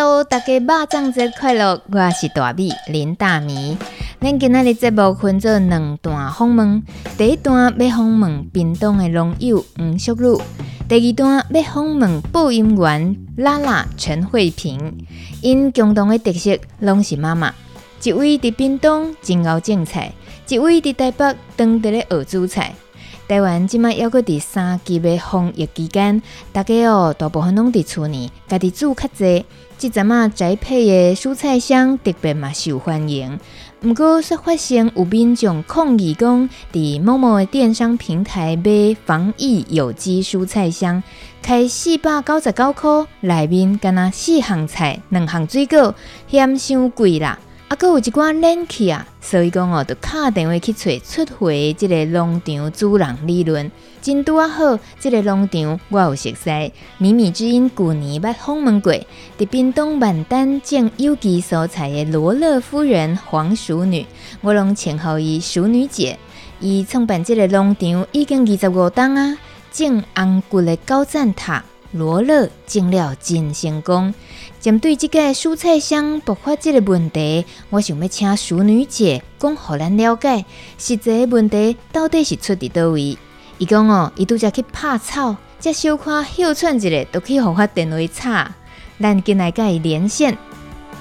Hello，大家肉粽节快乐！我是大米林大米。咱今仔日节目分做两段访问，第一段要访问屏东的农友黄淑女，第二段要访问播音员拉拉陈慧萍。因共同的特色拢是妈妈，一位伫屏东真熬种菜，一位伫台北当地咧学煮菜。台湾即卖犹阁伫三级的防疫期间，大家哦大部分拢伫厝里家己煮较济。即阵啊宅配的蔬菜箱特别嘛受欢迎。毋过说发现有民众抗议讲，伫某某的电商平台买防疫有机蔬菜箱，开四百九十九块，内面敢若四项菜、两项水果，嫌伤贵啦。啊，阁有一寡冷气啊，所以讲哦，就敲电话去找出货即个农场主人理论，真拄啊好，即、这个农场我有熟悉。米米之音旧年捌访问过，伫屏东万丹种有机蔬菜的罗乐夫人黄淑女，我拢称呼伊淑女姐。伊创办即个农场已经二十五冬啊，种红骨的高赞塔罗乐种了真成功。针对这个蔬菜箱爆发这个问题，我想要请淑女姐讲，互咱了解实际问题到底是出伫叨位。伊讲哦，伊拄则去拍草，才小可休喘一下，都去互发电话吵。咱进来甲伊连线。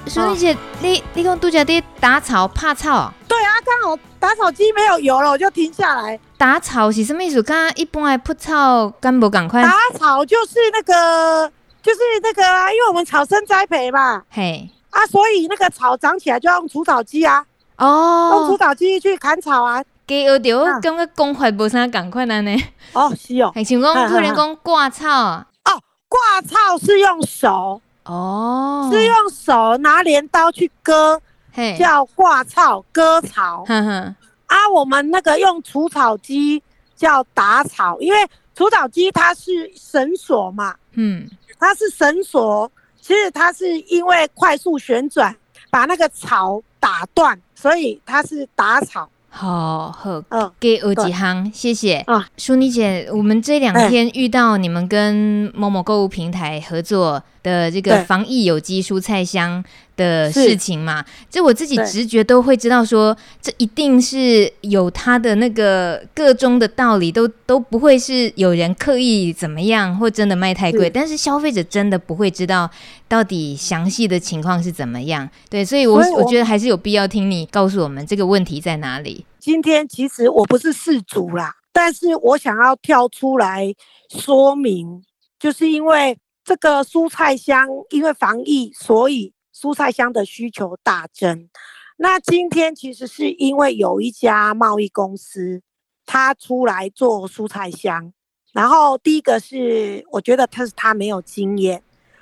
淑女姐，哦、你你讲拄则伫打草拍草？对啊，刚好打草机没有油了，我就停下来。打草是什么意思？刚刚一般来铺草，敢无赶快？打草就是那个。就是那个啊，因为我们草生栽培嘛，嘿。啊，所以那个草长起来就要用除草机啊，哦，用除草机去砍草啊。给我丢，感觉讲法无啥共款呢。哦，是哦，还像讲可能讲挂草啊。哦，挂草是用手，哦，是用手拿镰刀去割，嘿，叫挂草割草。哼哼，啊，我们那个用除草机叫打草，因为除草机它是绳索嘛，嗯。它是绳索，其实它是因为快速旋转把那个草打断，所以它是打草。好好，嗯，给我几行，谢谢。啊，淑妮姐，我们这两天遇到你们跟某某购物平台合作的这个防疫有机蔬菜箱的事情嘛，这我自己直觉都会知道说，说这一定是有它的那个个中的道理，都都不会是有人刻意怎么样或真的卖太贵，但是消费者真的不会知道到底详细的情况是怎么样。对，所以我，我我觉得还是有必要听你告诉我们这个问题在哪里。今天其实我不是事主啦，但是我想要跳出来说明，就是因为这个蔬菜箱因为防疫，所以。蔬菜箱的需求大增，那今天其实是因为有一家贸易公司，他出来做蔬菜箱，然后第一个是我觉得他是他没有经验，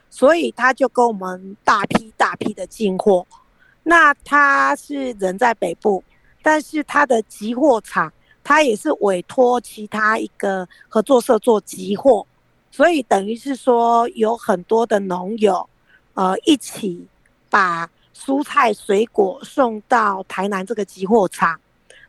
所以他就跟我们大批大批的进货。那他是人在北部，但是他的集货场，他也是委托其他一个合作社做集货，所以等于是说有很多的农友，呃，一起。把蔬菜水果送到台南这个集货场，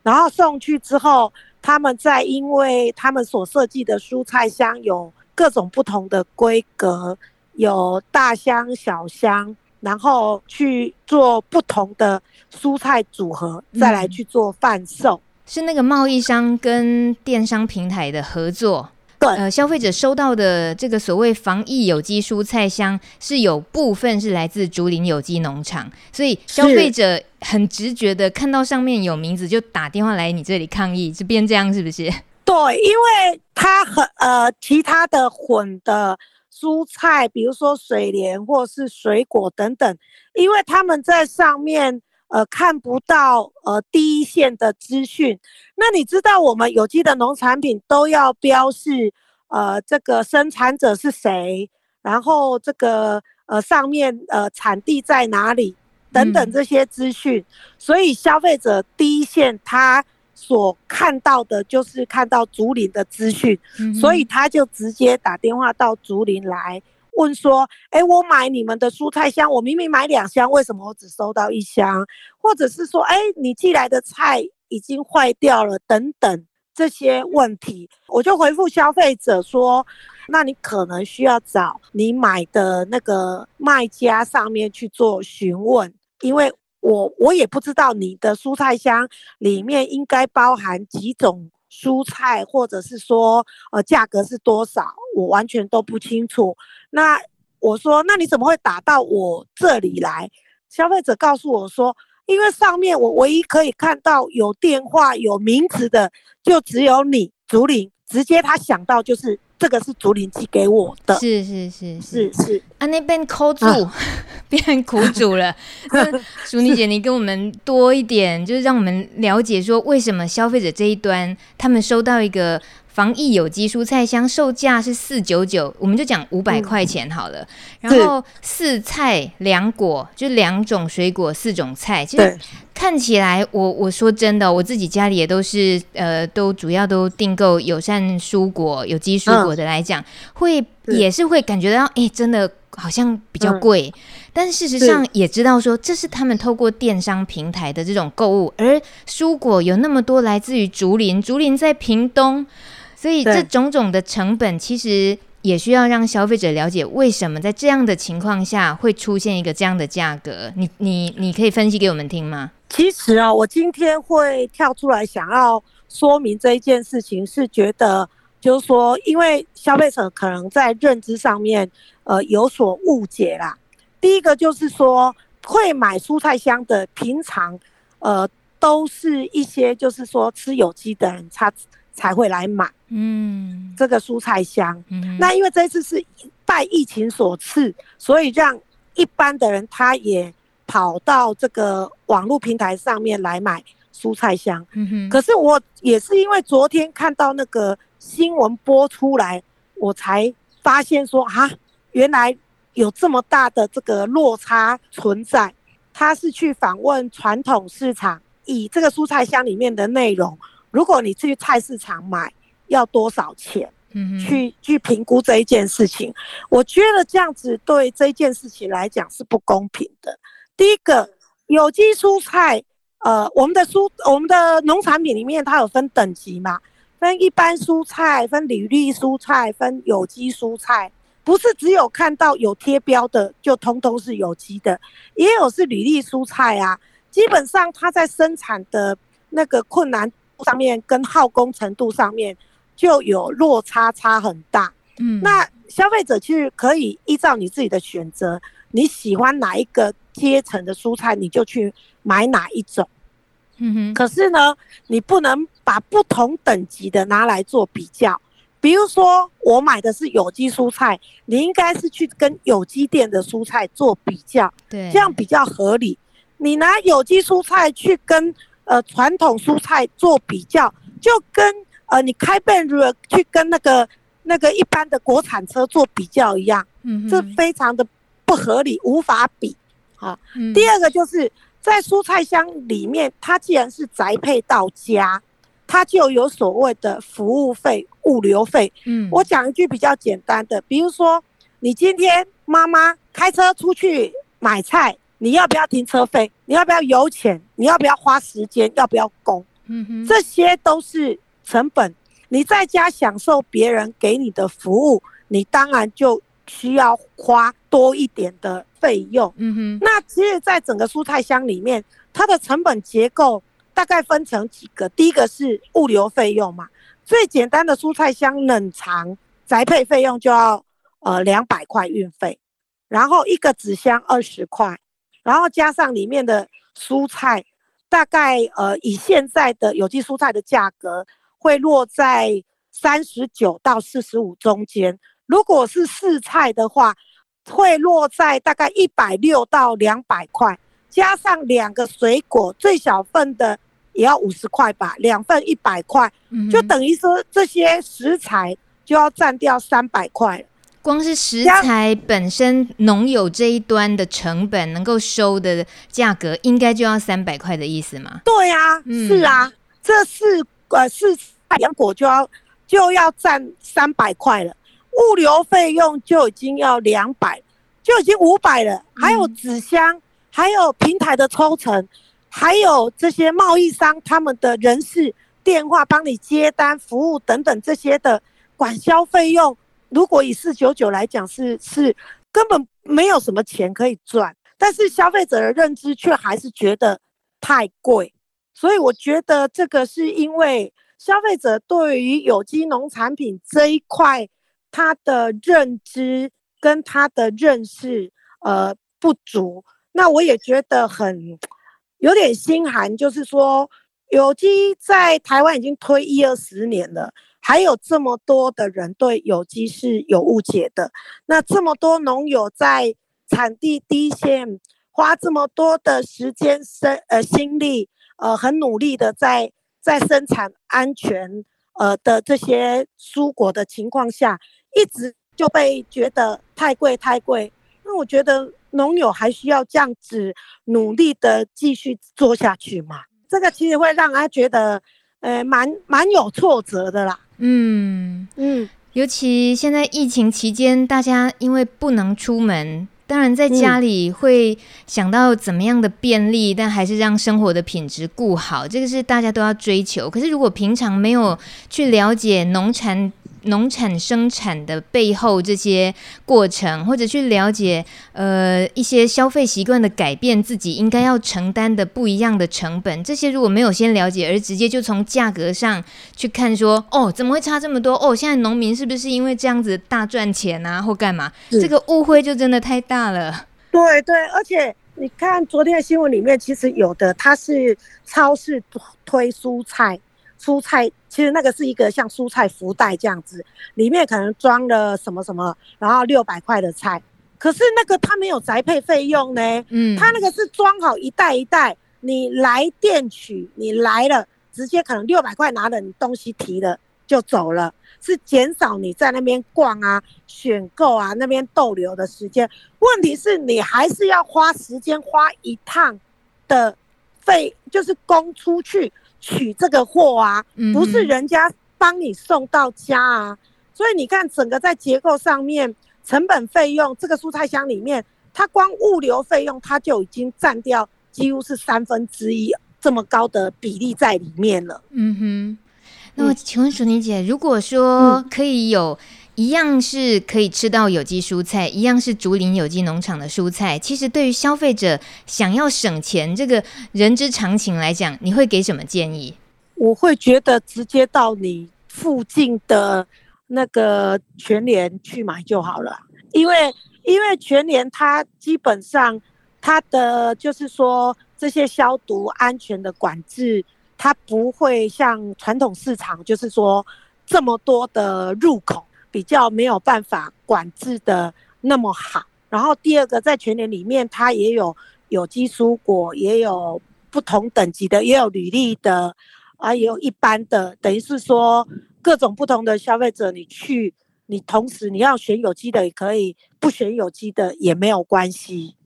然后送去之后，他们再因为他们所设计的蔬菜箱有各种不同的规格，有大箱、小箱，然后去做不同的蔬菜组合，再来去做贩售。嗯，是那个贸易商跟电商平台的合作。对，呃，消费者收到的这个所谓防疫有机蔬菜箱，是有部分是来自竹林有机农场，所以消费者很直觉的看到上面有名字，就打电话来你这里抗议，是变这样是不是？对，因为它很呃其他的混的蔬菜，比如说水莲或是水果等等，因为他们在上面。呃，看不到呃第一线的资讯。那你知道我们有机的农产品都要标示呃这个生产者是谁，然后这个呃上面呃产地在哪里等等这些资讯，嗯、所以消费者第一线他所看到的就是看到竹林的资讯，嗯、所以他就直接打电话到竹林来问说：“哎，我买你们的蔬菜箱，我明明买两箱，为什么我只收到一箱？或者是说，哎，你寄来的菜已经坏掉了，等等。”这些问题，我就回复消费者说，那你可能需要找你买的那个卖家上面去做询问，因为我我也不知道你的蔬菜箱里面应该包含几种蔬菜，或者是说呃价格是多少，我完全都不清楚。那我说，那你怎么会打到我这里来？消费者告诉我说。因为上面我唯一可以看到有电话有名字的，就只有你竹林，直接他想到就是这个是竹林寄给我的，是是是是是，啊那边抠住，啊、变苦主了。淑妮姐，你跟我们多一点，就是让我们了解说为什么消费者这一端他们收到一个。防疫有机蔬菜箱售价是四九九，我们就讲五百块钱好了。嗯、然后四菜两果，就两种水果，四种菜。其实看起来我，我我说真的，我自己家里也都是呃，都主要都订购友善蔬果、有机蔬果的来讲，嗯、会也是会感觉到，哎、欸，真的好像比较贵。嗯、但事实上也知道说，这是他们透过电商平台的这种购物，而蔬果有那么多来自于竹林，竹林在屏东。所以这种种的成本，其实也需要让消费者了解，为什么在这样的情况下会出现一个这样的价格。你你你可以分析给我们听吗？其实啊，我今天会跳出来想要说明这一件事情，是觉得就是说，因为消费者可能在认知上面呃有所误解啦。第一个就是说，会买蔬菜箱的，平常呃都是一些就是说吃有机的人，他。才会来买，嗯，这个蔬菜箱。嗯，那因为这次是拜疫情所赐，所以让一般的人他也跑到这个网络平台上面来买蔬菜箱。嗯哼。可是我也是因为昨天看到那个新闻播出来，我才发现说啊，原来有这么大的这个落差存在。他是去访问传统市场，以这个蔬菜箱里面的内容。如果你去菜市场买，要多少钱？嗯，去去评估这一件事情，我觉得这样子对这件事情来讲是不公平的。第一个，有机蔬菜，呃，我们的蔬我们的农产品里面它有分等级嘛，分一般蔬菜，分履历蔬菜，分有机蔬菜，不是只有看到有贴标的就通通是有机的，也有是履历蔬菜啊。基本上它在生产的那个困难。上面跟耗工程度上面就有落差，差很大。嗯，那消费者其实可以依照你自己的选择，你喜欢哪一个阶层的蔬菜，你就去买哪一种。嗯哼。可是呢，你不能把不同等级的拿来做比较。比如说，我买的是有机蔬菜，你应该是去跟有机店的蔬菜做比较，对，这样比较合理。你拿有机蔬菜去跟呃，传统蔬菜做比较，就跟呃你开奔如去跟那个那个一般的国产车做比较一样，嗯，这非常的不合理，无法比。啊，嗯、第二个就是在蔬菜箱里面，它既然是宅配到家，它就有所谓的服务费、物流费。嗯，我讲一句比较简单的，比如说你今天妈妈开车出去买菜。你要不要停车费？你要不要油钱？你要不要花时间？要不要工？嗯哼，这些都是成本。你在家享受别人给你的服务，你当然就需要花多一点的费用。嗯哼，那其实，在整个蔬菜箱里面，它的成本结构大概分成几个。第一个是物流费用嘛，最简单的蔬菜箱冷藏宅配费用就要呃两百块运费，然后一个纸箱二十块。然后加上里面的蔬菜，大概呃以现在的有机蔬菜的价格会落在三十九到四十五中间。如果是四菜的话，会落在大概一百六到两百块。加上两个水果，最小份的也要五十块吧，两份一百块，就等于说这些食材就要占掉三百块。光是食材本身农友这一端的成本能够收的价格，应该就要三百块的意思吗？对啊，嗯、是啊，这是呃是洋果就要就要占三百块了，物流费用就已经要两百，就已经五百了，还有纸箱，嗯、还有平台的抽成，还有这些贸易商他们的人事电话帮你接单服务等等这些的管销费用。如果以四九九来讲，是是根本没有什么钱可以赚，但是消费者的认知却还是觉得太贵，所以我觉得这个是因为消费者对于有机农产品这一块他的认知跟他的认识呃不足，那我也觉得很有点心寒，就是说有机在台湾已经推一二十年了。还有这么多的人对有机是有误解的，那这么多农友在产地第一线花这么多的时间、生呃心力，呃很努力的在在生产安全呃的这些蔬果的情况下，一直就被觉得太贵太贵。那我觉得农友还需要这样子努力的继续做下去嘛？这个其实会让他觉得呃蛮蛮有挫折的啦。嗯嗯，尤其现在疫情期间，大家因为不能出门，当然在家里会想到怎么样的便利，嗯、但还是让生活的品质顾好，这个是大家都要追求。可是如果平常没有去了解农产，农产生产的背后这些过程，或者去了解呃一些消费习惯的改变，自己应该要承担的不一样的成本，这些如果没有先了解，而直接就从价格上去看说，哦，怎么会差这么多？哦，现在农民是不是因为这样子大赚钱啊，或干嘛？这个误会就真的太大了。对对，而且你看昨天的新闻里面，其实有的它是超市推蔬菜。蔬菜其实那个是一个像蔬菜福袋这样子，里面可能装了什么什么，然后六百块的菜，可是那个它没有宅配费用呢，嗯，它那个是装好一袋一袋，你来店取，你来了直接可能六百块拿了你东西提了就走了，是减少你在那边逛啊、选购啊那边逗留的时间。问题是你还是要花时间花一趟的费，就是供出去。取这个货啊，不是人家帮你送到家啊，嗯、所以你看整个在结构上面，成本费用这个蔬菜箱里面，它光物流费用它就已经占掉几乎是三分之一这么高的比例在里面了。嗯哼，那么请问淑妮姐，如果说可以有。一样是可以吃到有机蔬菜，一样是竹林有机农场的蔬菜。其实对于消费者想要省钱，这个人之常情来讲，你会给什么建议？我会觉得直接到你附近的那个全联去买就好了，因为因为全联它基本上它的就是说这些消毒安全的管制，它不会像传统市场就是说这么多的入口。比较没有办法管制的那么好，然后第二个在全年里面，它也有有机蔬果，也有不同等级的，也有履历的，啊，也有一般的，等于是说各种不同的消费者，你去，你同时你要选有机的也可以，不选有机的也没有关系，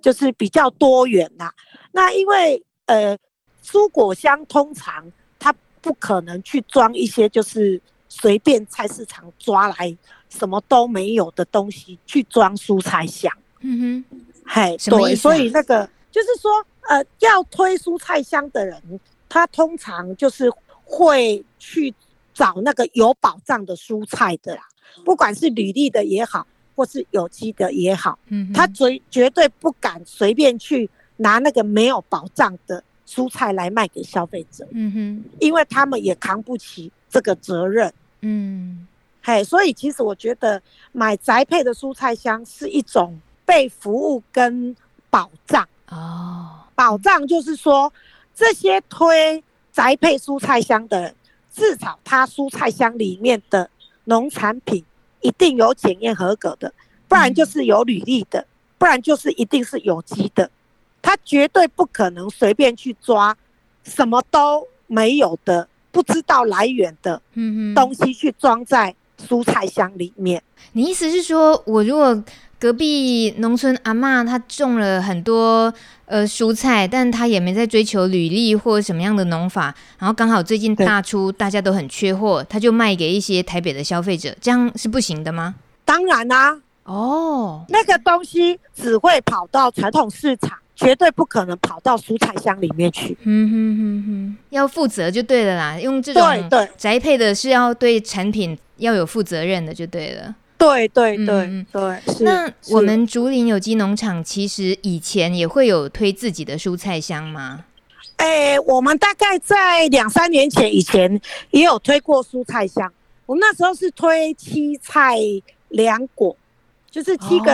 就是比较多元呐。那因为呃，蔬果箱通常它不可能去装一些就是。随便菜市场抓来什么都没有的东西去装蔬菜箱，嗯哼，嘿，对，所以那个就是说，呃，要推蔬菜箱的人，他通常就是会去找那个有保障的蔬菜的啦，不管是履历的也好，或是有机的也好，嗯哼，他绝绝对不敢随便去拿那个没有保障的蔬菜来卖给消费者，嗯哼，因为他们也扛不起这个责任。嗯，嘿，所以其实我觉得买宅配的蔬菜箱是一种被服务跟保障哦。保障就是说，这些推宅配蔬菜箱的人，至少他蔬菜箱里面的农产品一定有检验合格的，不然就是有履历的，不然就是一定是有机的。他绝对不可能随便去抓什么都没有的。不知道来源的东西去装在蔬菜箱里面。你意思是说，我如果隔壁农村阿妈她种了很多呃蔬菜，但她也没在追求履历或什么样的农法，然后刚好最近大出，大家都很缺货，她就卖给一些台北的消费者，这样是不行的吗？当然啦、啊，哦，那个东西只会跑到传统市场。绝对不可能跑到蔬菜箱里面去。嗯哼哼哼，要负责就对了啦。用这种宅配的是要对产品要有负责任的，就对了。对对对、嗯、对。那我们竹林有机农场其实以前也会有推自己的蔬菜箱吗？哎、欸，我们大概在两三年前以前也有推过蔬菜箱。我们那时候是推七菜两果。就是七个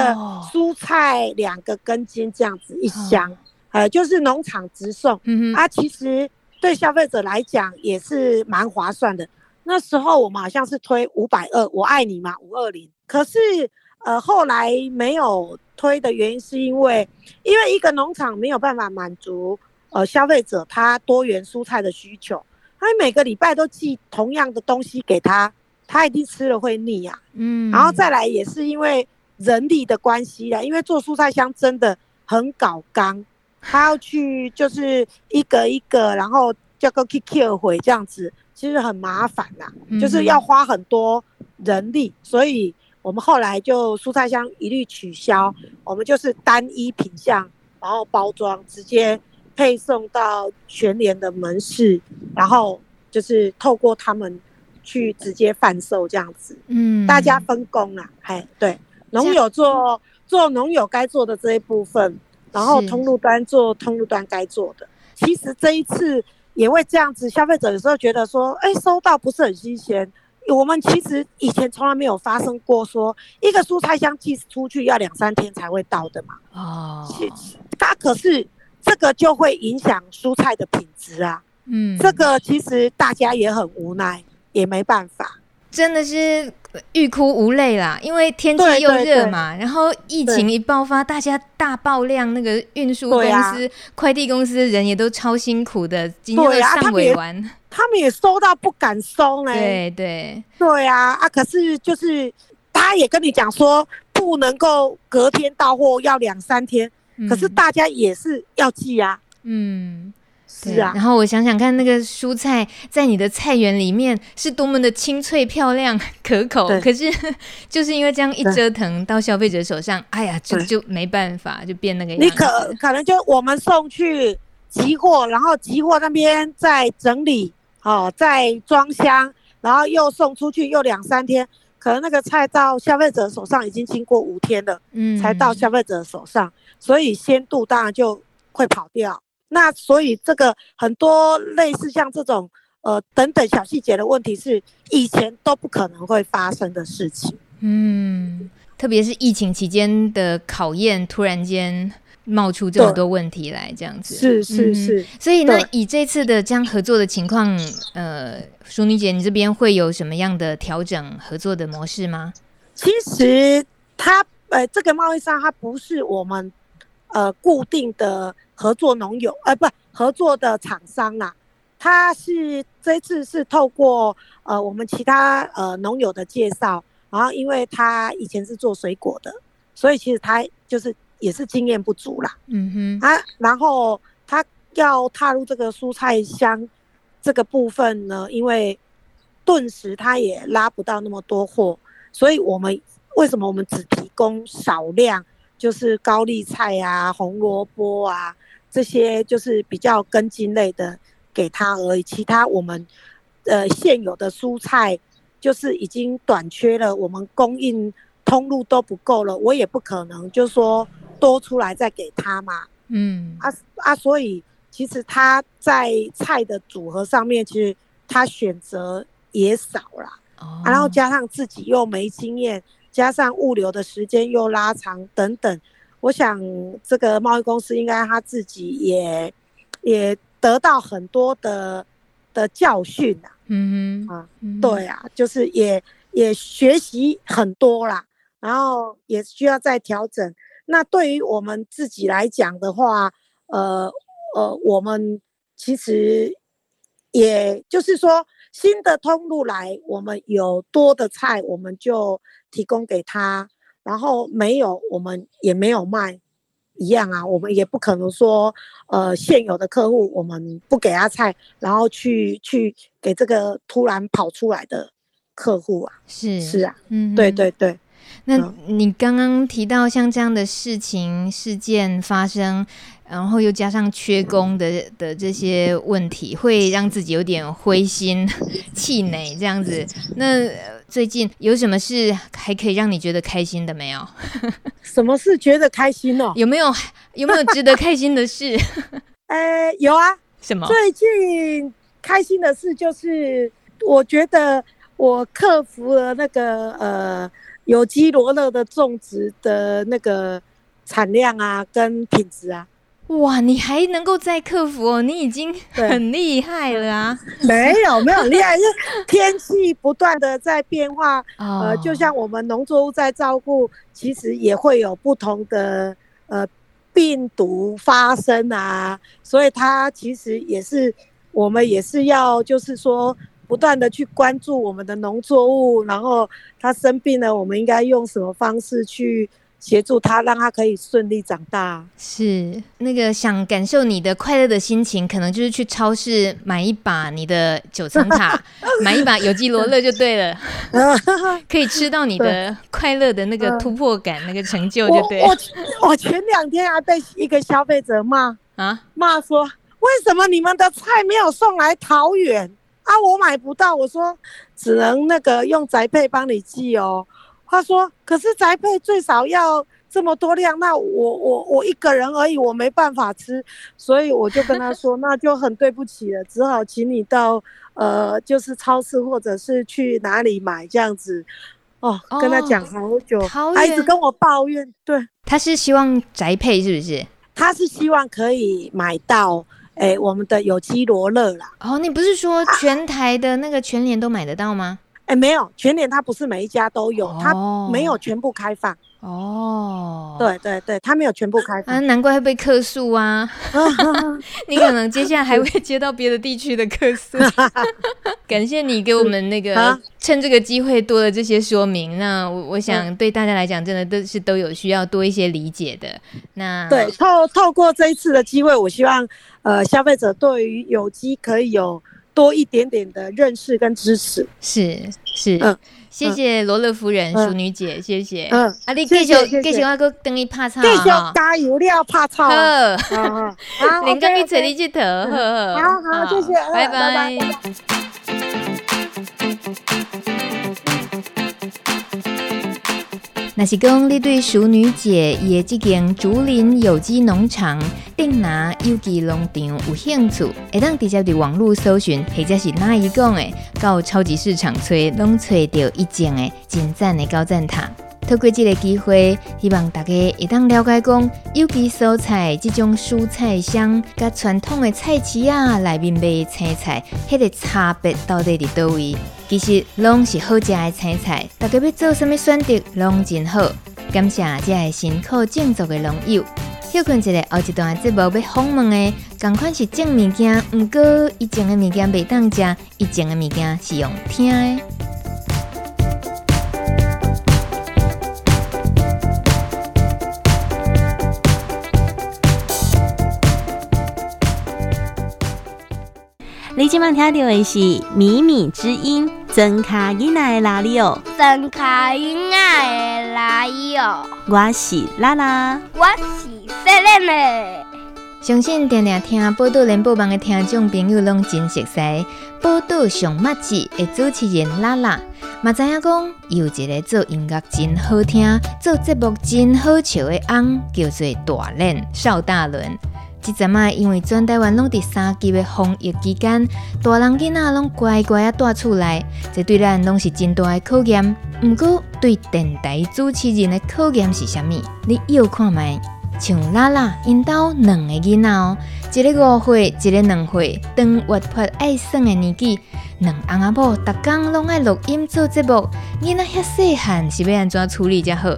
蔬菜，两个根茎这样子一箱，哦、呃，就是农场直送，嗯哼啊，其实对消费者来讲也是蛮划算的。那时候我们好像是推五百二，我爱你嘛，五二零。可是呃后来没有推的原因是因为，因为一个农场没有办法满足呃消费者他多元蔬菜的需求，他每个礼拜都寄同样的东西给他，他一定吃了会腻呀、啊。嗯，然后再来也是因为。人力的关系啦，因为做蔬菜箱真的很搞刚，他要去就是一个一个，然后叫个 kick 回这样子，其实很麻烦呐、啊，就是要花很多人力，所以我们后来就蔬菜箱一律取消，我们就是单一品相，然后包装直接配送到全联的门市，然后就是透过他们去直接贩售这样子，嗯，大家分工啊，哎，对。农友做做农友该做的这一部分，然后通路端做通路端该做的。其实这一次也会这样子，消费者有时候觉得说，哎，收到不是很新鲜。我们其实以前从来没有发生过说，一个蔬菜箱寄出去要两三天才会到的嘛。哦，它可是这个就会影响蔬菜的品质啊。嗯，这个其实大家也很无奈，也没办法。真的是欲哭无泪啦，因为天气又热嘛，然后疫情一爆发，大家大爆量，那个运输公司、快递公司的人也都超辛苦的，今天都上尾完，他们也收到不敢收呢。对对对啊啊！可是就是他也跟你讲说，不能够隔天到货，要两三天，可是大家也是要寄啊。嗯。是啊，然后我想想看，那个蔬菜在你的菜园里面是多么的清脆、漂亮、可口，可是 就是因为这样一折腾到消费者手上，哎呀，就就没办法，就变那个样子。你可可能就我们送去集货，然后集货那边再整理，哦，再装箱，然后又送出去，又两三天，可能那个菜到消费者手上已经经过五天了，嗯，才到消费者手上，所以鲜度当然就会跑掉。那所以这个很多类似像这种呃等等小细节的问题是以前都不可能会发生的事情。嗯，特别是疫情期间的考验，突然间冒出这么多问题来，这样子。是是是。嗯、所以呢，以这次的这样合作的情况，呃，淑女姐，你这边会有什么样的调整合作的模式吗？其实它呃这个贸易商它不是我们呃固定的。合作农友，呃，不，合作的厂商啦，他是这次是透过呃我们其他呃农友的介绍，然后因为他以前是做水果的，所以其实他就是也是经验不足啦，嗯哼，啊，然后他要踏入这个蔬菜箱这个部分呢，因为顿时他也拉不到那么多货，所以我们为什么我们只提供少量，就是高丽菜啊、红萝卜啊。这些就是比较根茎类的给他而已，其他我们呃现有的蔬菜就是已经短缺了，我们供应通路都不够了，我也不可能就说多出来再给他嘛。嗯，啊啊，所以其实他在菜的组合上面，其实他选择也少啦。哦，然后加上自己又没经验，加上物流的时间又拉长等等。我想这个贸易公司应该他自己也也得到很多的的教训呐，嗯哼啊，对啊，就是也也学习很多啦，然后也需要再调整。那对于我们自己来讲的话，呃呃，我们其实也就是说，新的通路来，我们有多的菜，我们就提供给他，然后没有，我们也没有卖，一样啊，我们也不可能说，呃，现有的客户我们不给他菜，然后去去给这个突然跑出来的客户啊，是是啊，嗯，对对对。那你刚刚提到像这样的事情事件发生，然后又加上缺工的的这些问题，会让自己有点灰心 气馁这样子。那最近有什么事还可以让你觉得开心的没有？什么事觉得开心哦？有没有有没有值得开心的事？呃，有啊。什么？最近开心的事就是，我觉得我克服了那个呃。有机罗勒的种植的那个产量啊，跟品质啊，哇，你还能够再克服哦，你已经很厉害了啊！没有没有很厉害，是天气不断的在变化，哦、呃，就像我们农作物在照顾，其实也会有不同的呃病毒发生啊，所以它其实也是我们也是要就是说。不断的去关注我们的农作物，然后它生病了，我们应该用什么方式去协助他，让他可以顺利长大？是那个想感受你的快乐的心情，可能就是去超市买一把你的九层塔，买一把有机罗勒就对了，可以吃到你的快乐的那个突破感，那个成就就对了。我我，我前两天还被一个消费者骂啊，骂说为什么你们的菜没有送来桃园？啊，我买不到，我说只能那个用宅配帮你寄哦。他说，可是宅配最少要这么多量，那我我我一个人而已，我没办法吃，所以我就跟他说，那就很对不起了，只好请你到呃，就是超市或者是去哪里买这样子。哦，跟他讲好久，哦、他一直跟我抱怨。对，他是希望宅配是不是？他是希望可以买到。哎、欸，我们的有机罗勒啦。哦，你不是说全台的那个全联都买得到吗？欸，没有，全联它不是每一家都有，它、哦、没有全部开放。哦，对对对，它没有全部开放，啊、难怪会被客诉啊！你可能接下来还会接到别的地区的客诉。感谢你给我们那个、啊、趁这个机会多了这些说明。那我我想对大家来讲，真的都是都有需要多一些理解的。那对，透透过这一次的机会，我希望呃消费者对于有机可以有多一点点的认识跟支持。是是。嗯谢谢罗勒夫人、淑女姐，谢谢。嗯，啊，你继续继续，我哥等你拍草，继续加油了，拍草。好，好，连跟你坐你去头，好好，好，谢谢，拜拜。若是讲你对淑女姐伊的这间竹林有机农场、定拿有机农场有兴趣，会当直接伫网络搜寻，或者是哪一讲诶，到超级市场找，拢找到一间诶真赞的高赞塔。透过这个机会，希望大家会当了解讲有机蔬菜这种蔬菜香，甲传统的菜市啊内面卖青菜，迄个差别到底伫倒位？其实拢是好食的青菜，大家要做什么选择，拢真好。感谢这个辛苦种植的农友。休困一下，后一段节目要访问的，同款是种物件，毋过伊种的物件袂当食，伊种的物件是用听的。你今晚听到的是《靡靡之音》，真卡囡仔的哪里哦？真卡囡仔的哪里哦？我是拉拉，我是赛琳的。相信常常听报道联播网的听众朋友拢真熟悉，报道上麦子的主持人拉拉，嘛知影讲有一个做音乐真好听、做节目真好笑的翁，叫做大轮邵大伦。即阵啊，因为全台湾拢伫三级的防疫期间，大人囡仔拢乖乖啊住厝内，这对咱拢是真大的考验。毋过对电台主持人的考验是啥物？你又看觅，像拉拉因兜两个囡仔哦，一个五岁，一个两岁，当活泼爱耍的年纪，两翁仔某逐工拢爱录音做节目，囡仔遐细汉是要安怎处理才好？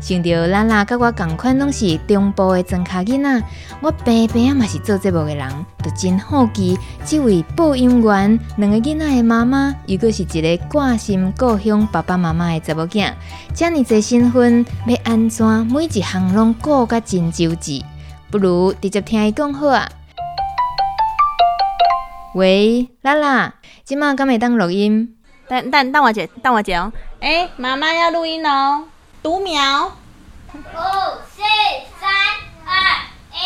想着咱啦，甲我共款拢是中部的庄卡囡仔，我平平嘛是做节目的人，就真好奇，这位播音员两个囡仔的妈妈，又阁是一个挂心故乡爸爸妈妈的查某囝，遮尔侪身份要安怎每一项拢顾甲真周至？不如直接听伊讲好啊！喂，拉拉，今麦敢会当录音？等等等我一下，等我一下哦。哎，妈妈要录音哦。读秒，五、四、三、二、一。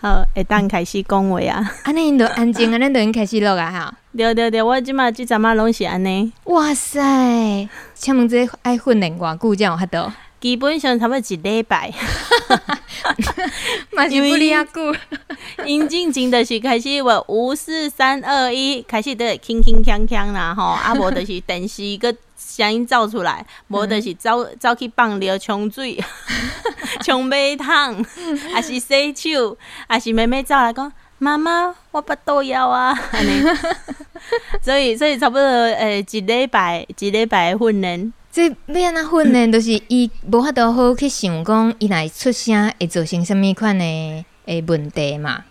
好，会当开始讲话啊！安尼，因都安静啊，咱就已经开始录啊！哈，对对对，我即马即阵马拢是安尼。哇塞，请问这爱训练偌久才有法度？基本上差不多一礼拜。因为不离阿久，因进前就是开始话五四三二一，开始都轻轻锵锵啦吼，啊无就是电视个。声音走出来，无就是走走去放尿、冲水、冲马桶，还是洗手，还是妹妹走来讲：“妈妈，我不都要啊。”所以，所以差不多诶、欸，一礼拜一礼拜训练。这要安怎训练，都是伊无法度好去想讲，伊若出声会造成什物款的诶问题嘛？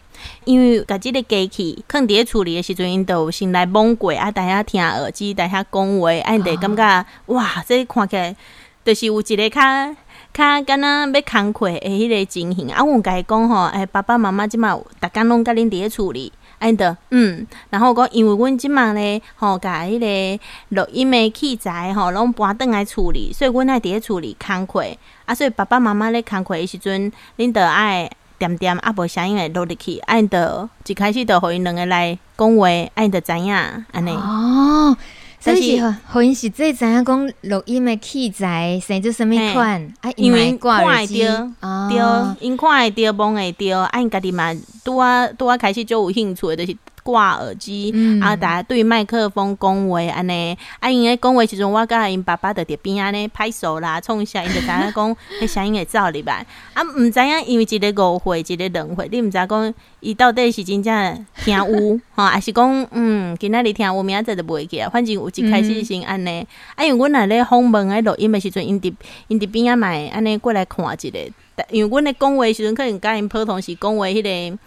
因为家即个机器放伫咧处理的时阵，因都先来摸过啊，大家听耳机，大家讲话，啊，因得感觉哇，这看起来就是有一个较较敢若要工课诶迄个情形啊。阮甲伊讲吼，诶、欸，爸爸妈妈即马逐工拢甲恁伫咧处理，安的嗯，然后讲因为阮即满咧吼，甲迄个录音的器材吼，拢搬转来处理，所以阮爱伫咧处理工课啊，所以爸爸妈妈咧工课的时阵，恁得爱。点点啊，无声音的录入去，按着一开始就互因两个来讲话，按着知影安尼。哦，所以是互因是最知影讲录音的器材生做什么款，啊，因为看会着，对，因看会着，摸会着，啊，因家己嘛拄啊拄啊开始就有兴趣，就是。挂耳机，嗯、啊，大家对麦克风讲话安尼，啊，因为讲话时阵，我甲因爸爸在伫边安尼拍手啦，创啥，因就知影讲，迄声音会走入来，啊，毋知影，因为一个误会，一个两会，你毋知讲，伊到底是真正听有，吼，还是讲，嗯，今仔日听有，明仔载就袂记啊，反正有一开始先安尼，啊，因为阮若咧访问咧录音的时阵，因伫因伫边仔嘛会安尼过来看一个，因为阮咧讲话时阵，可能甲因普通是讲话迄个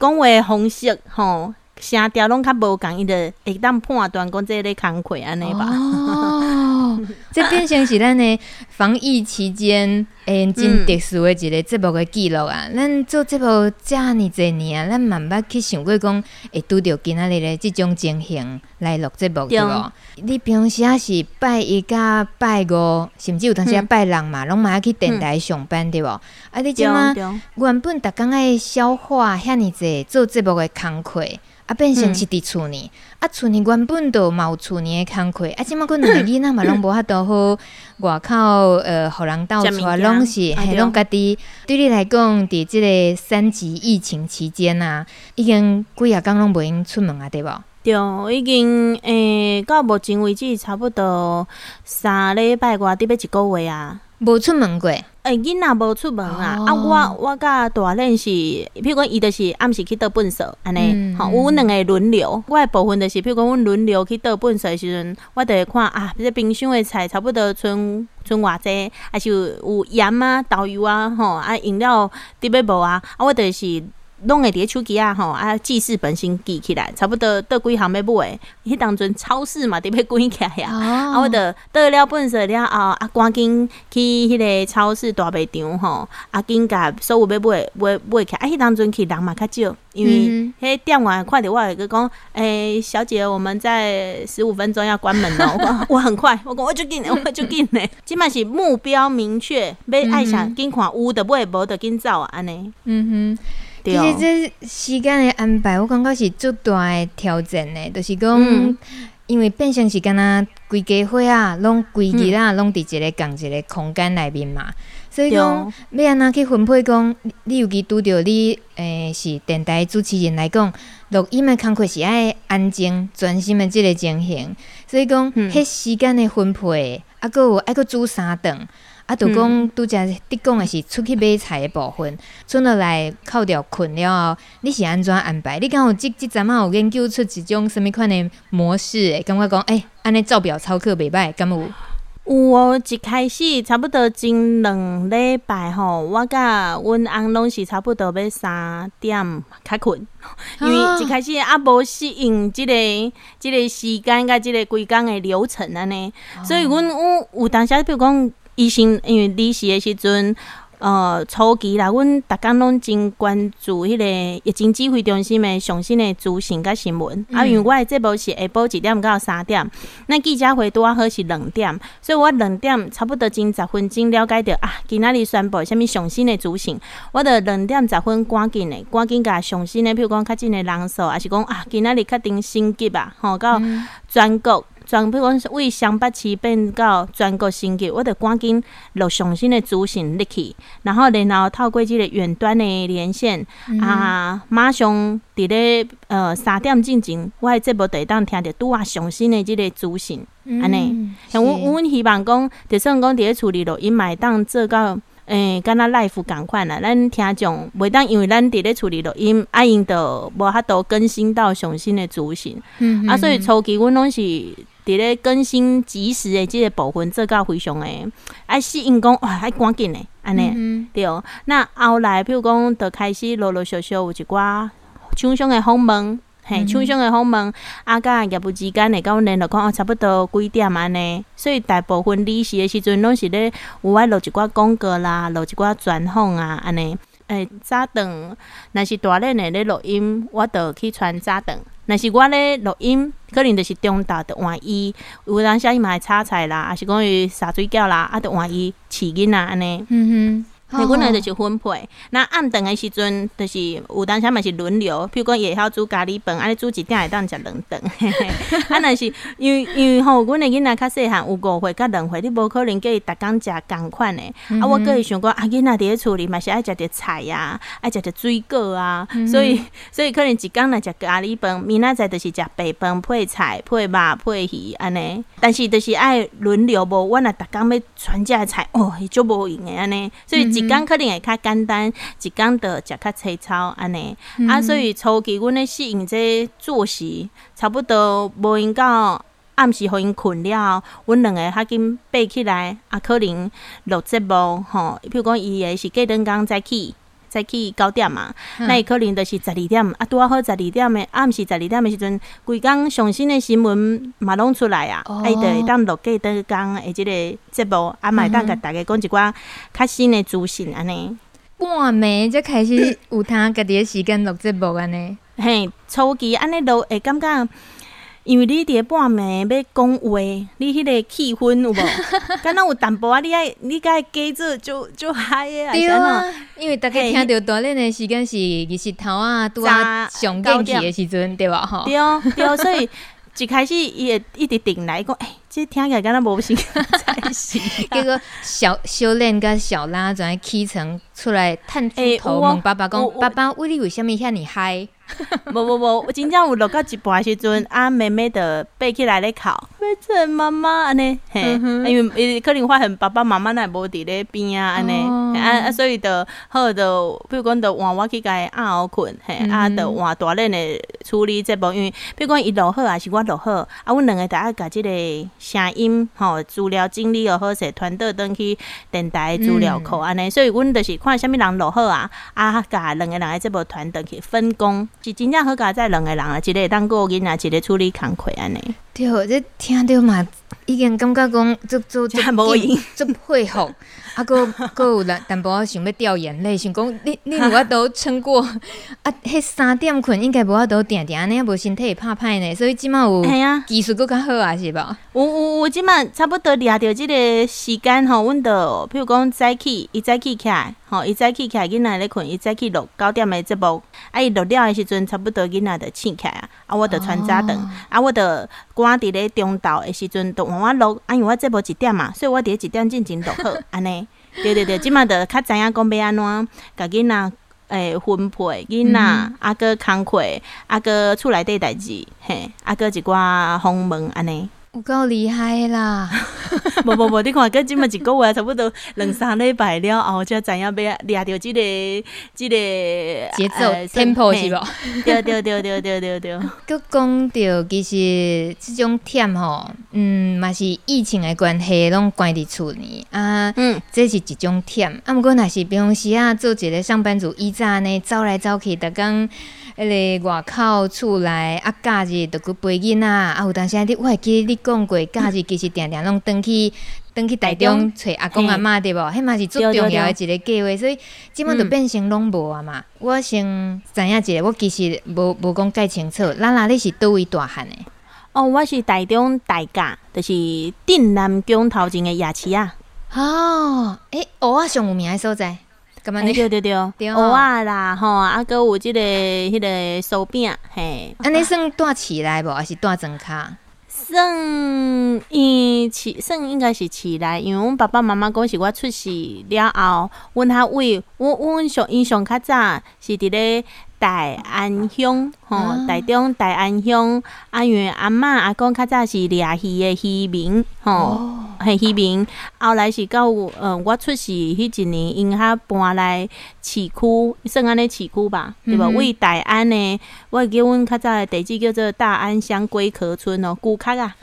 讲话方式，吼。声调拢较无共，伊著会当判断讲即个咧工课安尼吧。哦，这变成是咱的防疫期间诶真特殊的一个节目的记录啊！咱、嗯、做节目遮尔侪年啊，咱嘛毋捌去想过讲会拄着今仔日的即种情形来录节目对无？你平时啊是拜一甲拜五，甚至有当时啊拜六嘛，拢嘛要去电台上班对无？啊，你即马原本逐工爱消化遐尔侪做节目的工课。啊，变成是伫厝呢？嗯、啊，厝呢原本都嘛有厝呢的工课，啊，即马个两个囡仔嘛拢无法度好外口呃，互人斗出来，拢是系拢家己。对你来讲，伫即个三级疫情期间啊，已经几啊工拢袂用出门啊，对无？对，已经诶、欸，到目前为止差不多三礼拜外，得要一个月啊。无出门过，诶、欸，囡仔无出门啊！哦、啊，我我甲大人是，比如讲，伊就是暗时去倒粪扫，安尼，吼、嗯，阮两个轮流。我诶部分就是，比如讲，阮轮流去倒粪扫诶时阵，我就会看啊，即冰箱诶菜差不多剩剩偌济，还是有有盐啊、豆油啊，吼，啊，饮料滴要无啊，啊，我就是。拢会伫手机啊吼啊记事本先记起来，差不多倒几项要买，迄当阵超市嘛，得要关起来啊。啊，我着倒了粪扫了后，啊，赶紧去迄个超市大卖场吼，啊，紧甲所有要买买买起来。啊，迄当阵去人嘛较少，因为迄店员看着我，会讲，诶，小姐，我们在十五分钟要关门了。我我很快，我讲我就紧，我就紧嘞。即摆是目标明确，要爱想紧看有的买，无的紧走啊，安尼。嗯哼。其实这时间的安排，我感觉是最大的挑战呢，就是讲，嗯、因为变成是干那规家伙啊，拢规日啊，拢伫一个共一个空间内面嘛，所以讲要安怎去分配讲，你尤其拄着你诶、欸、是电台主持人来讲，录音的工课是爱安静专心的这个情形，所以讲迄、嗯、时间的分配，啊，搁有爱搁煮三顿。啊，就讲拄则你讲的是出去买菜的部分，剩落来靠掉困了后，你是安怎安排？你敢有即即阵仔有研究出一种什物款的模式？诶，感觉讲诶，安尼照表操课袂歹，敢有？有哦，一开始差不多前两礼拜吼，我甲阮翁拢是差不多要三点较困，因为一开始啊无适应即个即个时间甲即个规工的流程安尼，所以阮有有当时比如讲医生因为离世的时阵。呃，初期啦，阮逐工拢真关注迄个疫情指挥中心的上新的资讯甲新闻。嗯、啊，因为我的节目是下晡一点到三点，那记者会拄啊好是两点，所以我两点差不多前十分钟了解着啊，今仔日宣布啥物上新的资讯，我着两点十分赶紧的，赶紧甲上新的，比如讲较近的人数，还是讲啊，今仔日确定升级啊，吼，到全国。全比如讲为双北市变到全国升级，我得赶紧录上新的资讯入去，然后然后透过即个远端的连线、啊，马上伫咧呃三点进前，我的节目得当听着拄啊上新的即个资讯，安尼、嗯。像阮阮希望讲，就算讲伫咧处理录音，买当做到诶，敢若 live 共款啦，咱听众袂当因为咱伫咧处理录音，啊因着无法度更新到上新的资讯，啊，所以初期阮拢是。伫咧更新及时的即个部分，做到非常诶，爱适应讲哇，爱赶紧诶，安尼、嗯、对。那后来，比如讲，就开始陆陆续续有一寡厂商诶访问，嘿，厂商诶访问，啊，甲业务之间诶，甲阮联络讲，哦，差不多几点安尼。所以大部分离席诶时阵，拢是咧有爱录一寡广告啦，录一寡专访啊，安尼。诶，早顿，若是大连诶咧录音，我着去传早顿。若是我咧录音，可能就是中昼着换伊，有当时伊嘛会炒菜啦，还是讲伊洒水饺啦，啊，着换伊饲囡仔安尼。嗯哼，迄阮诶就是分配。那暗顿诶时阵，就是有当时嘛是轮流，譬如讲会晓煮咖喱饭，啊，你煮一点会当食两顿。啊，若是因为因为吼，阮诶囡仔较细汉，有五岁甲两岁，你无可能叫伊逐工食共款诶。嗯、啊，我个会想讲，啊，囡仔伫咧厝里嘛是爱食着菜啊，爱食着水果啊，嗯、所以所以可能一工来食咖喱饭。明仔载就是食白饭配菜配肉配鱼安尼，但是就是爱轮流无，我若逐工要全家菜哦，伊足无用诶安尼，所以一工可能会较简单，一工着食较粗糙安尼。嗯、啊，所以初期阮咧适应这作息，差不多无用到暗时互因困了，阮两个较紧爬起来，啊，可能录节目吼，比如讲伊也是过灯工再起。早起九点嘛，嗯、伊可能就是十二点啊，拄啊好十二点的，暗时十二点的时阵，规工上新的新闻嘛拢出来啊，哎、哦，会，当录过灯工诶，即个节目啊，买当甲大家讲一寡较新的资讯安尼。半暝才开始有通家己诶时间录节目安尼，嘿，初期安尼都会感觉。因为你伫半暝要讲话，你迄个气氛有无？敢若有淡薄仔！你爱你该加做就就嗨啊！对啊，因为大家听到大连的时间是日时头啊，拄啊上元气的时阵，对吧？吼，对哦，对哦，所以一开始伊会一直定来讲，诶。这听起来敢若无时间才是。结果小小练甲小拉转来起床出来探出头问爸爸讲：爸爸，为你为什物遐尼嗨？无 无无，真正有落到一半时阵，啊妹妹的爬起来咧哭，变成妈妈安尼，嘿，因为伊可能发现爸爸妈妈若无伫咧边啊安尼，啊啊，所以的好的，比如讲的换我去甲伊暗后困，嘿，啊的换大人的处理这部，因为比如讲伊落好还是我落好，啊，阮两个大家甲即个。声音吼，资料整理又好势，传到登去电台资料库安尼，所以阮就是看啥物人落好啊，啊，甲两个人来这部传登去分工，是真正好甲在两个人啊，一个当顾囡仔，一个处理工课安尼。对，这听着嘛，已经感觉讲做做做做配合。啊，阁阁有淡淡薄仔想要掉眼泪，想讲你你有法度撑过啊？迄三点困应该无法度定定安尼，无身体会怕歹呢，所以即满有技术佫较好啊，是吧？有有有，即满差不多掠着即个时间吼，阮着比如讲早起，伊早起起来，吼，伊早起起来囡仔咧困，伊早起录九点的节目，啊，伊录了的时阵，差不多囡仔着醒起来啊，啊，我着穿早顿，啊，我着赶伫咧中昼的时阵，着换我录，啊，因为我节目一点嘛，所以我伫咧一点进前录好，安尼。对对对，即马着较知影讲要安怎，甲囡仔诶分配囡仔，啊个工课，啊个厝内底代志，嘿，啊个一寡访问安尼，有够厉害啦！无无无，你看，搁即么一个月差不多两三礼拜了后，才知影要掠着即个即个节奏 tempo 是无？对对对对对对对。佮讲到其实即种忝吼，嗯，嘛是疫情的关系，拢关伫厝呢啊，嗯，这是一种忝。啊，毋过若是平常时啊，做一个上班族，以早呢走来走去，逐工迄个外口厝内啊，假日着去陪囡仔啊，有当时啊，你我会记得你讲过，假日其实定定拢转去转去台中找阿公阿嬷对无？迄嘛是最重要的一个计划，所以即满就变成拢无啊嘛。我先知影一下，我其实无无讲介清楚。咱哪你是倒位大汉的？哦，我是台中大家，就是镇南宫头前的夜市啊。哦，诶、欸，蚵仔上有名的所在。对对对对，蚵仔啦，吼，啊，阁有即个迄个酥饼，嘿，安尼算带起来无，还是带装卡？算，伊起算应该是起来，因为阮爸爸妈妈讲是我出世了后，阮较为阮阮上伊上较早是伫咧。大安乡，吼、哦，台中大安乡，啊，因为阿嬷阿公较早是掠鱼的渔民，吼，系渔民。后来是到，嗯，我出世迄一年，因较搬来市区，算安尼市区吧，对吧？为、嗯、大安呢，我记阮较早的地址叫做大安乡龟壳村哦，古壳啊，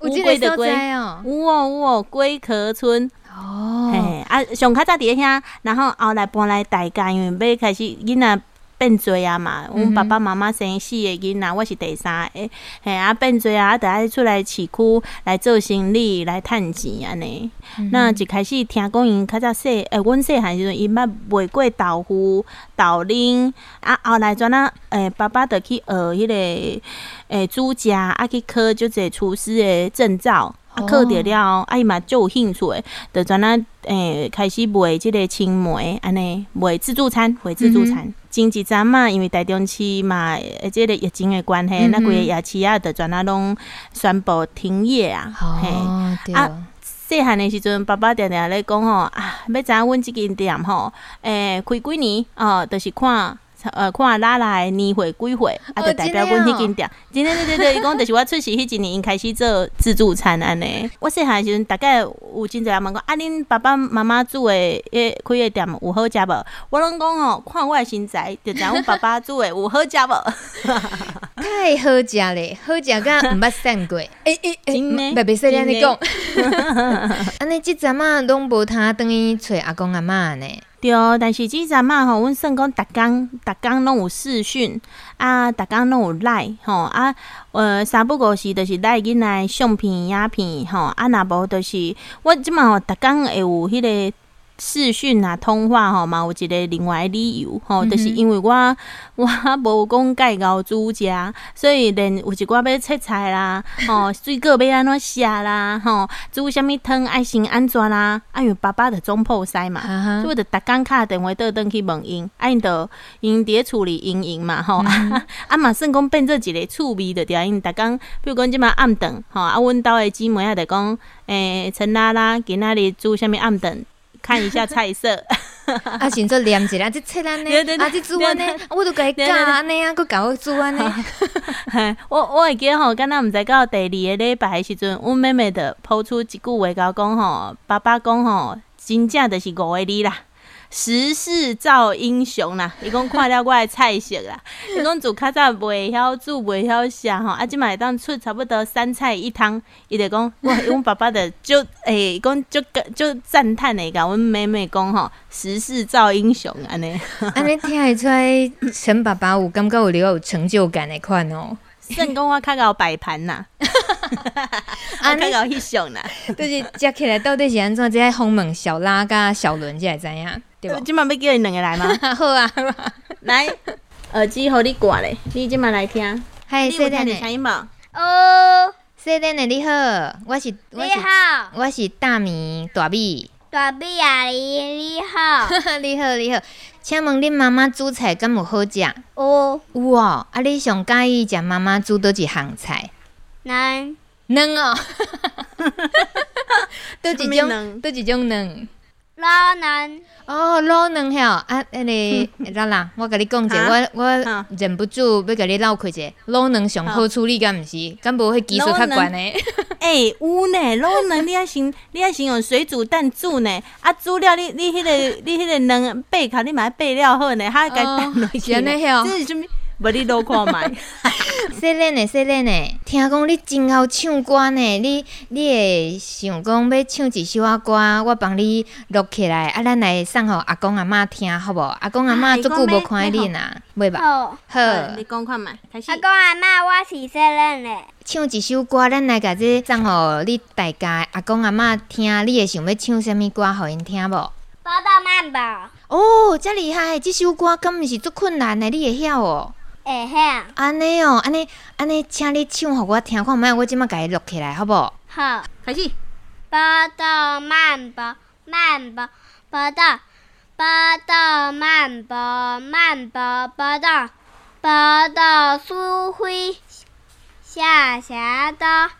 乌龟的龟。哦，有哦有哦，龟壳村。哦，嘿，啊，上较早伫遐，然后后来搬来大甲，因为要开始囡仔。变做啊嘛，阮爸爸妈妈生四个囡仔，我是第三个，嘿啊变做啊，得爱出来市区来做生理，来趁钱安尼。嗯、那一开始听讲因较早说，诶、欸，阮细汉时阵因捌卖过豆腐、豆奶，啊后来转啊，诶、欸，爸爸着去学迄个诶煮食，啊去考就个厨师的证照。啊，考着了，啊伊嘛就有兴趣诶，就转啊，诶、欸，开始卖即个青梅，安尼卖自助餐，卖自助餐。前一阵嘛，因为台中市嘛，诶，即个疫情的关系，那几个夜市啊，就全啊拢宣布停业啊。嘿，啊，细汉的时阵，爸爸定定咧讲吼，啊，要知影阮即间店吼，诶，开几年哦，着、就是看。呃，看拉来年会几岁，啊，就代表阮迄间店。今天对对对，伊讲就是我出世迄一年，因开始做自助餐安尼。我细汉时阵，大概有真侪人问讲，啊，恁爸爸妈妈煮诶，诶，开诶店有好食无？我拢讲哦，看我诶身材，就知阮爸爸煮诶有好食无？太好食咧，好食甲毋捌散过。诶诶诶，特别细汉你讲，安尼即阵啊，拢无通等于找阿公阿嬷呢。对，但是即阵嘛吼，阮算讲逐工逐工拢有视讯，啊，逐工拢有来吼，啊，呃，三不五时就是赖囡仔相片、影片吼，啊，若无就是我即嘛吼，逐工会有迄个。视讯啊，通话吼嘛，有一个另外的理由吼，就是因为我 我无讲介绍煮食，所以连有一寡要切菜啦，吼 水果要安怎写啦，吼煮啥物汤爱先安怎啦，啊因为爸爸的总铺师嘛，所以我就逐工敲电话倒转去问因，啊因着因伫处理营营嘛，吼 啊嘛算讲变做一个趣味的调，因逐工比如讲即嘛暗顿，吼啊阮兜的姊妹啊，着讲诶陈拉拉今仔日煮啥物暗顿。看一下菜色，啊，先做念一下，这切安尼，啊，这煮安呢，我都甲伊教安尼啊，佮教我煮安尼。我我会记得吼，敢若毋知到第二个礼拜时阵，阮妹妹的抛出一句话甲我讲吼，爸爸讲吼，真正就是五个字啦。时势造英雄啦！伊讲看了我的菜色啦，伊讲煮较早袂晓煮，袂晓写吼，啊，即摆当出差不多三菜一汤，伊就讲 哇，阮爸爸的就诶，讲就就赞叹的，甲阮妹妹讲吼，时势造英雄安尼，安尼听会出来，陈爸爸有感觉有了有成就感的款哦。算讲我较会摆盘呐，啊，较会翕相呐，就是食起来到底是安怎？即个访问小拉甲小伦才会知影。今晚要叫因两个来吗？好啊，来，耳机互你挂咧，你今晚来听。嗨，细点的声音无？哦，细点的你好，我是你好，我是大米大米。大米阿姨你好，你好你好，请问恁妈妈煮菜敢有好食？哦，有哦，啊，你上介意食妈妈煮倒一项菜？能能哦，倒一种倒一种能。老能哦，老能晓啊！迄个 啦啦，我甲你讲者，我我忍不住要甲你唠开者，老能上好处理，敢毋是？敢无迄技术较悬呢？哎、欸，有呢，卤 蛋你爱先，你爱先用水煮蛋煮呢？啊，煮了你你迄、个你迄个蛋背卡，你买备料好呢，还该蛋落去。是什么？无你都看卖。说恁呢，说恁呢，听讲你真会唱歌呢，你你会想讲要唱一首啊歌，我帮你录起来，啊，咱来送互阿公阿妈听，好无？阿公阿妈足久无看见恁啊，袂吧？好，好，你讲看卖，开始。阿公阿妈，我是说恁嘞。唱一首歌，咱来甲这送互你大家阿公阿妈听，你会想要唱啥物歌，互因听无？宝岛漫步。哦，遮厉害！这首歌敢毋是足困难的，你会晓哦？会晓。安尼哦，安尼安尼，请你唱互我听看觅，我即马甲伊录起来，好无？好，开始。宝岛漫步，漫步，宝岛，宝岛漫步，漫步，宝岛，宝岛苏菲下下岛，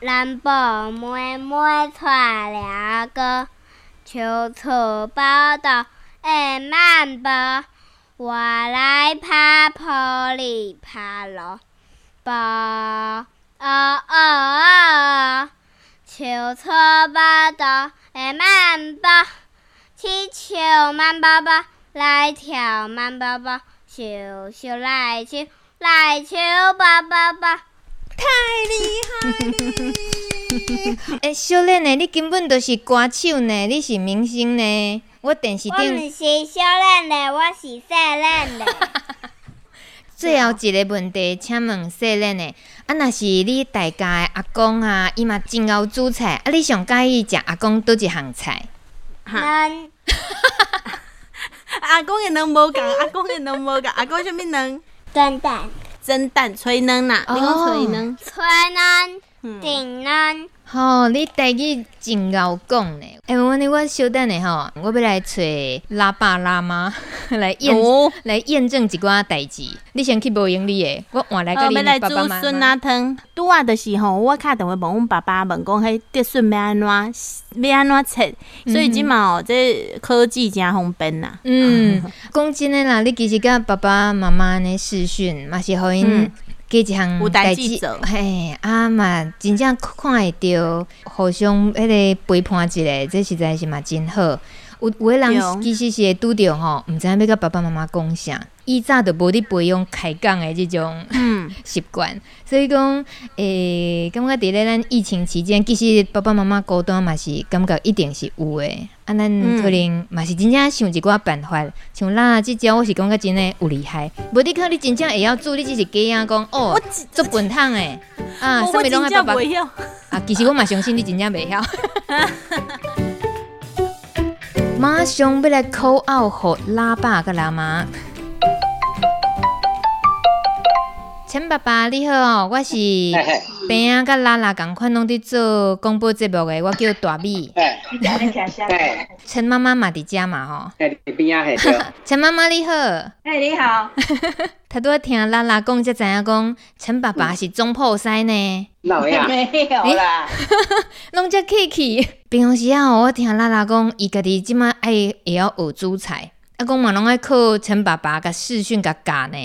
南部妹妹带了个，秋处宝岛爱漫步。我来爬坡里爬楼，宝哦哦哦，秋草宝岛爱漫步，气球慢宝宝来跳慢宝宝，咻咻来球来球宝宝宝，太厉害了！哎，小练呢？你根本就是歌手呢，你是明星呢？我电视顶，我唔是小练的，我是细练的。最后一个问题，请问细练的，啊，若是你大家的阿公啊，伊嘛真会煮菜，啊，你上介意食阿公倒一项菜？能。阿公的能无讲，阿公的能无讲，阿公啥物能？蒸蛋。蒸蛋，炊能啦，你讲炊能？炊能，顶能。吼、哦，你台语真会讲呢。哎、欸，我呢，我小等下吼，我要来找拉爸拉妈 来验、哦、来验证一寡代志。你先去无用你诶，我换来甲你爸爸妈妈。要来煮酸辣汤，拄啊，就是吼，我敲电话问阮爸爸问讲，迄竹笋要安怎要安怎切？所以即嘛哦，这科技真方便呐。嗯，讲真诶啦，你其实甲爸爸妈妈呢视讯嘛是互因。嗯加一项代志，嘿，啊嘛，真正看会着互相迄个陪伴一下，这实在是嘛真好。有有的人其实是会拄着吼，毋知影要甲爸爸妈妈讲啥，伊早就无伫培养开讲的即种习惯，所以讲诶，感觉伫咧咱疫情期间，其实爸爸妈妈孤单嘛是感觉一定是有诶。啊，咱可能嘛是真正想一寡办法，像咱即招，我是感觉真诶有厉害。无你看你真正会晓做，你只是假样讲哦，做笨汤诶，啊，啥物拢爱爸爸。啊，其实我嘛相信你真正袂晓。马上要来 call out 互喇爸甲喇妈。陈爸爸你好哦，我是边仔甲拉拉共款拢伫做广播节目诶，我叫大米。陈妈妈嘛伫遮嘛吼。陈 妈妈你好。哎，你好。他拄仔听拉拉讲，才知影讲陈爸爸是总铺西呢。哪位啊？没有啦。拢只客气。平时啊，我听拉拉讲，伊家己即马爱会晓学煮菜，啊，讲嘛拢爱靠陈爸爸甲视讯甲教呢。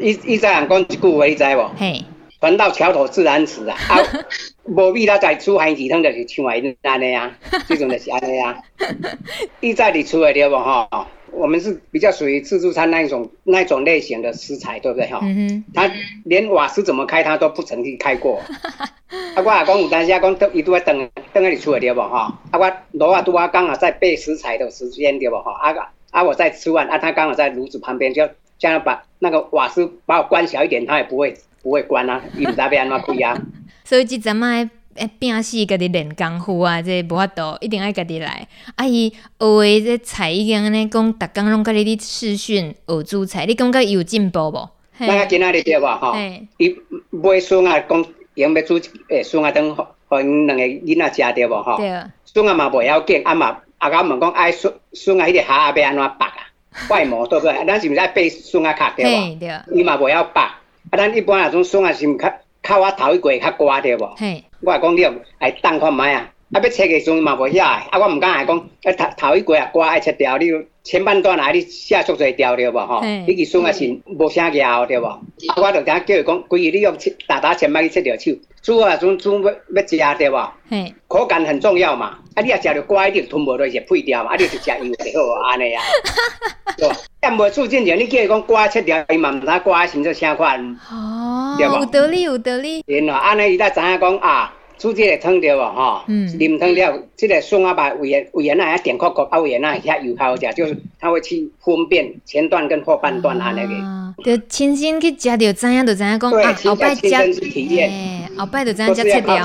伊伊在人讲一句话，你知无？嘿，船到桥头自然直啊！啊，无米啦，在煮番薯汤就是像安安尼啊，这种就是安尼啊。伊在你厝的对无吼？我们是比较属于自助餐那一种那一种类型的食材，对不对哈？嗯哼。他连瓦斯怎么开，他都不曾去开过。啊，我阿公有当时啊，讲伊拄爱等等在你厝的对无吼？啊，我罗啊拄啊刚好在备食材的时间对无吼？啊啊，我在吃饭，啊，他刚好在炉子旁边就。这样把那个瓦斯把我关小一点，他也不会不会关啊，伊毋知要安怎开啊。所以即阵卖诶拼死家己练功夫啊，这无法度，一定爱家己来。啊，伊学诶这菜已经安尼讲，逐工拢甲你咧视讯学煮菜，你感觉伊有进步无？那个今仔日对吧？吼，伊买笋啊，讲用要煮诶笋啊，等互因两个囡仔食对无？吼，笋啊嘛袂要紧，啊嘛啊甲问讲爱笋笋啊，迄个虾啊要安怎绑啊？外模对不对？咱是毋是爱背笋啊壳对无？伊嘛袂晓拔。啊，咱一般啊种笋啊是毋较较我头一过较乖对无？嘿，我讲你要爱等看卖啊。啊，要切个时阵嘛袂晓诶。啊，我毋敢来讲，啊头头一过啊瓜爱切掉，你前半段啊你写足侪条对无？吼，迄个笋啊是无啥咬对无？啊，我就听叫伊讲，规日你用切打打千摆去切着手，煮啊，种猪要要食对吧？嘿，口感很重要嘛。啊，你啊食着瓜，一定吞无落去配掉嘛。啊，你就食油就好啊，安尼啊。但无厝进前，你叫伊讲瓜切条，伊嘛毋知瓜形做啥款。哦，有道理，有道理。对咯，安尼伊才知影讲啊。煮这个汤对吧？哈，嗯，啉汤了，这个双阿爸胃炎胃炎那点扣扣，啊胃炎啊遐油好食，就是他会去分辨前段跟后半段啊那个。就亲身去食着知影，就知影讲啊，后摆食，哎，后摆就知影食切掉。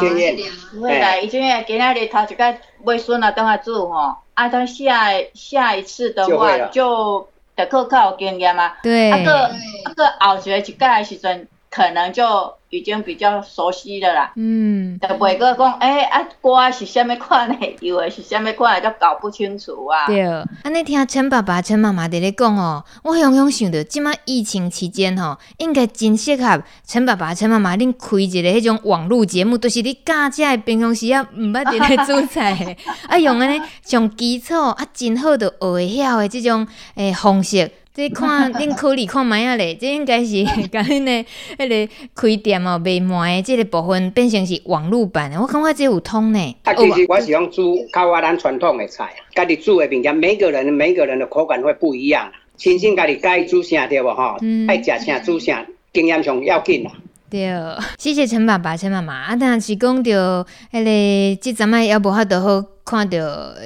不会啦，已经今仔日头一个买笋啊，等下煮吼，啊，等下下一次的话就得靠靠经验嘛。对。啊个啊个后一个一届的时阵，可能就。已经比较熟悉了啦，嗯，就袂个讲，哎、欸、啊，歌是虾米款的，以为是虾米款的，就搞不清楚啊。对，啊，你听陈爸爸、陈妈妈在咧讲哦，我样样想到，即马疫情期间吼、哦，应该真适合陈爸爸、陈妈妈恁开一个迄种网络节目，都、就是你家家平常时啊毋捌伫咧煮菜的，啊用安尼上基础啊真好的学会晓的即种诶、欸、方式。这看恁考虑看卖啊咧，这应该是甲恁的迄个开店哦卖糜的这个部分变成是网络版的，我感觉这有通呢。啊，其实我是用煮较我咱传统的菜，家己煮的物件，每个人每个人的口感会不一样。亲身家己该煮啥对无吼？爱食啥煮啥，经验上要紧啦。对，谢谢陈爸爸、陈妈妈。啊，但是讲到迄个即阵啊，也无法度好看到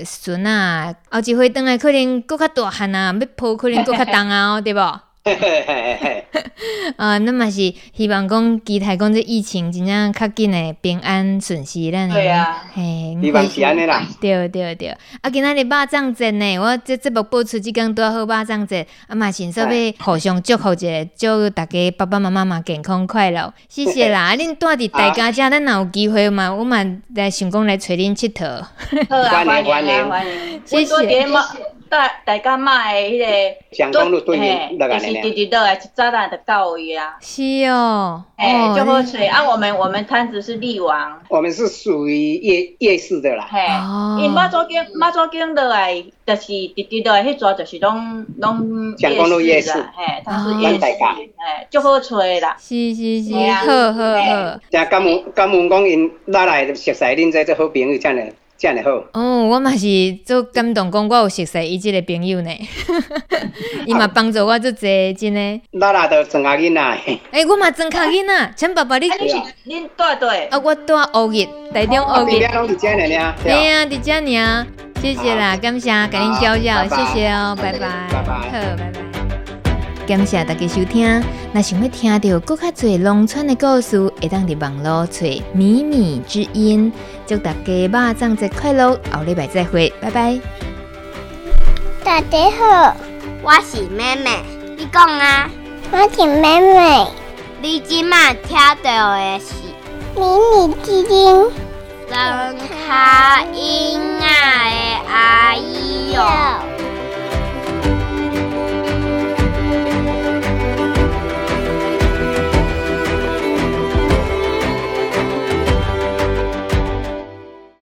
孙啊，后一回转来可能搁较大汉啊，要抱可能搁较重啊，对无？嘿嘿嘿嘿嘿，啊，那嘛是希望讲期待讲这疫情真正较紧的平安顺遂，咱对啊，嘿，希望是安尼啦。对对对，啊，今仔日肉粽节呢，我这节目播出即间拄好肉粽节，啊嘛，先说要互相祝福一下，祝大家爸爸妈妈嘛健康快乐，谢谢啦。啊，恁住伫大家遮，咱若有机会嘛，我嘛来想讲来找恁佚佗。好啊，欢迎欢迎欢迎，谢谢。大大家买迄个，嘿，就是直直的，一早来就到位啊。是哦，哎，就好水。啊，我们我们摊子是力王，我们是属于夜夜市的啦。嘿，因妈祖经马祖经的来，就是直直的，迄座就是拢拢夜市啦。嘿，它是夜市，哎，就好吹啦。是是是，好好好。真感恩感恩讲因哪来熟悉恁这这好朋友这样哦，我嘛是做感动，讲我有熟悉伊即个朋友呢，伊嘛帮助我做侪真的。那那都装卡囡仔。哎，我嘛装卡囡仔，陈爸爸你。恁带队。啊，我带乌日，台中乌日。拢伫遮呢？对啊，伫遮呢。谢谢啦，感谢，跟您教教，谢谢哦，拜拜。拜拜。好，拜拜。感谢大家收听，若想要听到更加多农村的故事，会当伫网络找米米之音。祝大家肉粽节快乐，后礼拜再会，拜拜。大家好，我是妹妹，你讲啊？我是妹妹，你今晚听到的是米米之音，真开音啊的阿姨哟。